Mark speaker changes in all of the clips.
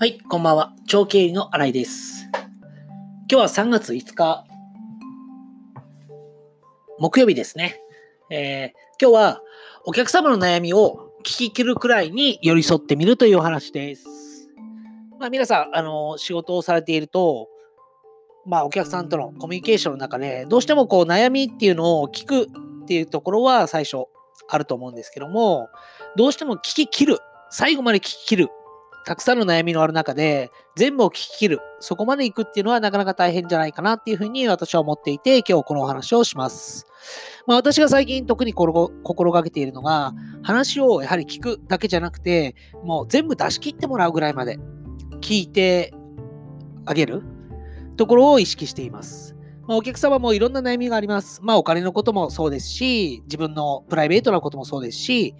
Speaker 1: はい、こんばんは。長経理の新井です。今日は3月5日、木曜日ですね。えー今日はお客様の悩みを聞き切るくらいに寄り添ってみるというお話です。まあ皆さん、あの、仕事をされていると、まあお客さんとのコミュニケーションの中で、どうしてもこう悩みっていうのを聞くっていうところは最初あると思うんですけども、どうしても聞き切る、最後まで聞き切るたくさんの悩みのある中で、全部を聞き切る、そこまで行くっていうのはなかなか大変じゃないかなっていうふうに私は思っていて、今日このお話をします。まあ、私が最近特に心がけているのが、話をやはり聞くだけじゃなくて、もう全部出し切ってもらうぐらいまで聞いてあげるところを意識しています。まあ、お客様もいろんな悩みがあります。まあ、お金のこともそうですし、自分のプライベートなこともそうですし、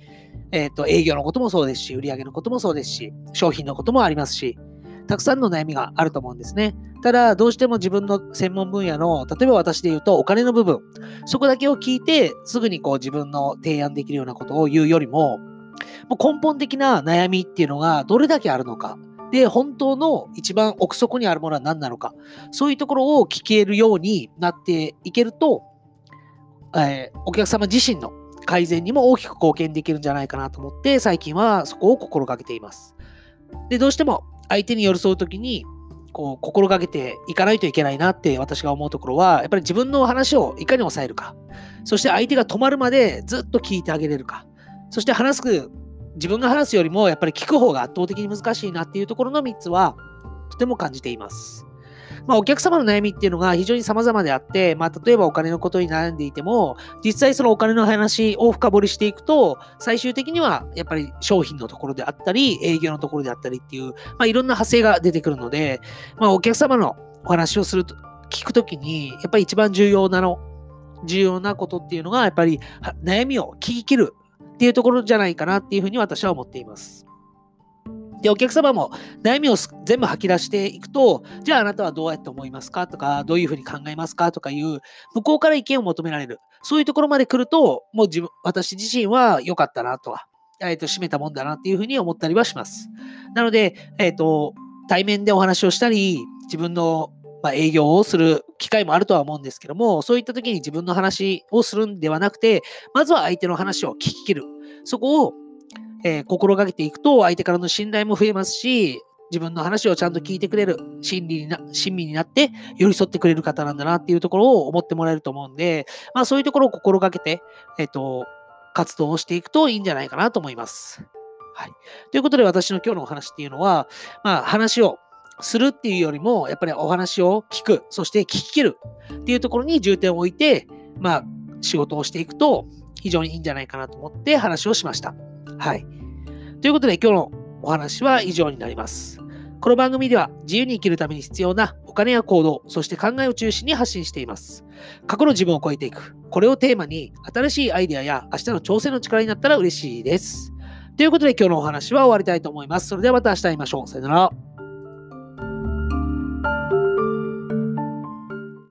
Speaker 1: えっ、と、営業のこともそうですし、売上のこともそうですし、商品のこともありますし、たくさんの悩みがあると思うんですね。ただ、どうしても自分の専門分野の、例えば私で言うとお金の部分、そこだけを聞いて、すぐにこう自分の提案できるようなことを言うよりも、もう根本的な悩みっていうのがどれだけあるのか。で、本当の一番奥底にあるものは何なのか。そういうところを聞けるようになっていけると、えーお客様自身の改善にも大きく貢献できるんじゃないかなと思って、最近はそこを心がけています。で、どうしても相手に寄り添うときに、こう、心がけていかないといけないなって私が思うところは、やっぱり自分の話をいかに抑えるか。そして相手が止まるまでずっと聞いてあげれるか。そして話す、自分が話すよりもやっぱり聞く方が圧倒的に難しいなっていうところの3つは、とても感じています。まあ、お客様の悩みっていうのが非常に様々であって、まあ、例えばお金のことに悩んでいても、実際そのお金の話を深掘りしていくと、最終的にはやっぱり商品のところであったり、営業のところであったりっていう、まあ、いろんな派生が出てくるので、まあ、お客様のお話をすると、聞くときに、やっぱり一番重要なの、重要なことっていうのが、やっぱり悩みを聞き切るっていうところじゃないかなっていうふうに私は思っています。で、お客様も悩みを全部吐き出していくと、じゃああなたはどうやって思いますかとか、どういうふうに考えますかとかいう、向こうから意見を求められる。そういうところまで来ると、もう自分、私自身は良かったなとは、えっ、と、締めたもんだなっていうふうに思ったりはします。なので、えっ、と、対面でお話をしたり、自分の、まあ、営業をする機会もあるとは思うんですけども、そういった時に自分の話をするんではなくて、まずは相手の話を聞き切る。そこをえー心がけていくと相手からの信頼も増えますし、自分の話をちゃんと聞いてくれる、心理にな、親身になって寄り添ってくれる方なんだなっていうところを思ってもらえると思うんで、まあそういうところを心がけて、えっ、と、活動をしていくといいんじゃないかなと思います。はい。ということで私の今日のお話っていうのは、まあ話をするっていうよりも、やっぱりお話を聞く、そして聞き切るっていうところに重点を置いて、まあ仕事をしていくと非常にいいんじゃないかなと思って話をしました。はい。ということで今日のお話は以上になります。この番組では自由に生きるために必要なお金や行動、そして考えを中心に発信しています。過去の自分を超えていく。これをテーマに新しいアイデアや明日の挑戦の力になったら嬉しいです。ということで今日のお話は終わりたいと思います。それではまた明日会いましょう。さよなら。